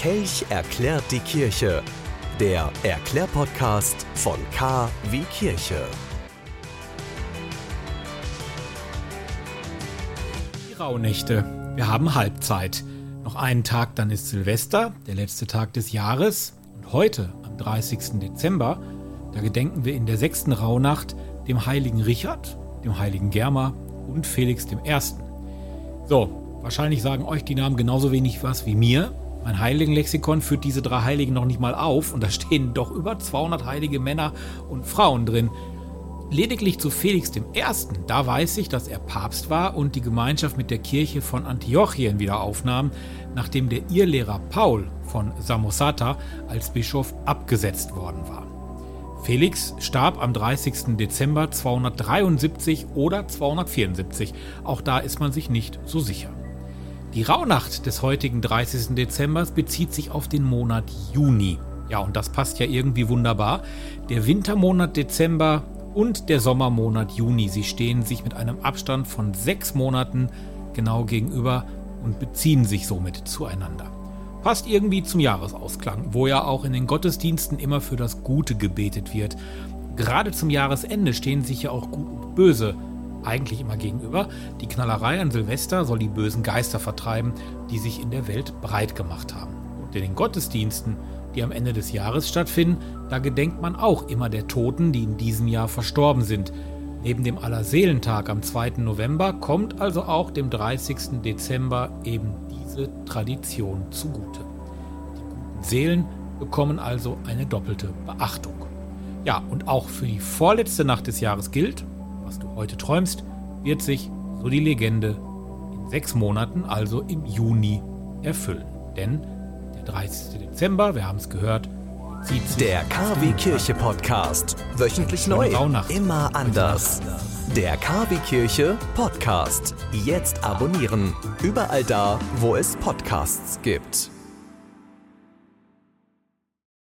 Kelch erklärt die Kirche. Der Erklärpodcast von K wie Kirche. Die Rauhnächte. Wir haben Halbzeit. Noch einen Tag, dann ist Silvester, der letzte Tag des Jahres. Und heute, am 30. Dezember, da gedenken wir in der sechsten Rauhnacht dem heiligen Richard, dem heiligen Germa und Felix I. So, Wahrscheinlich sagen euch die Namen genauso wenig was wie mir. Mein Heiligenlexikon führt diese drei Heiligen noch nicht mal auf und da stehen doch über 200 heilige Männer und Frauen drin. Lediglich zu Felix I., da weiß ich, dass er Papst war und die Gemeinschaft mit der Kirche von Antiochien wieder aufnahm, nachdem der Irrlehrer Paul von Samosata als Bischof abgesetzt worden war. Felix starb am 30. Dezember 273 oder 274, auch da ist man sich nicht so sicher. Die Rauhnacht des heutigen 30. Dezember bezieht sich auf den Monat Juni. Ja, und das passt ja irgendwie wunderbar. Der Wintermonat Dezember und der Sommermonat Juni, sie stehen sich mit einem Abstand von sechs Monaten genau gegenüber und beziehen sich somit zueinander. Passt irgendwie zum Jahresausklang, wo ja auch in den Gottesdiensten immer für das Gute gebetet wird. Gerade zum Jahresende stehen sich ja auch Gut und Böse eigentlich immer gegenüber. Die Knallerei an Silvester soll die bösen Geister vertreiben, die sich in der Welt breit gemacht haben. Und in den Gottesdiensten, die am Ende des Jahres stattfinden, da gedenkt man auch immer der Toten, die in diesem Jahr verstorben sind. Neben dem Allerseelentag am 2. November kommt also auch dem 30. Dezember eben diese Tradition zugute. Die guten Seelen bekommen also eine doppelte Beachtung. Ja, und auch für die vorletzte Nacht des Jahres gilt, was du heute träumst, wird sich, so die Legende, in sechs Monaten, also im Juni, erfüllen. Denn der 30. Dezember, wir haben es gehört, zieht sich. Der KW Kirche Podcast. Wöchentlich neu. Immer anders. Der KW Kirche Podcast. Jetzt abonnieren. Überall da, wo es Podcasts gibt.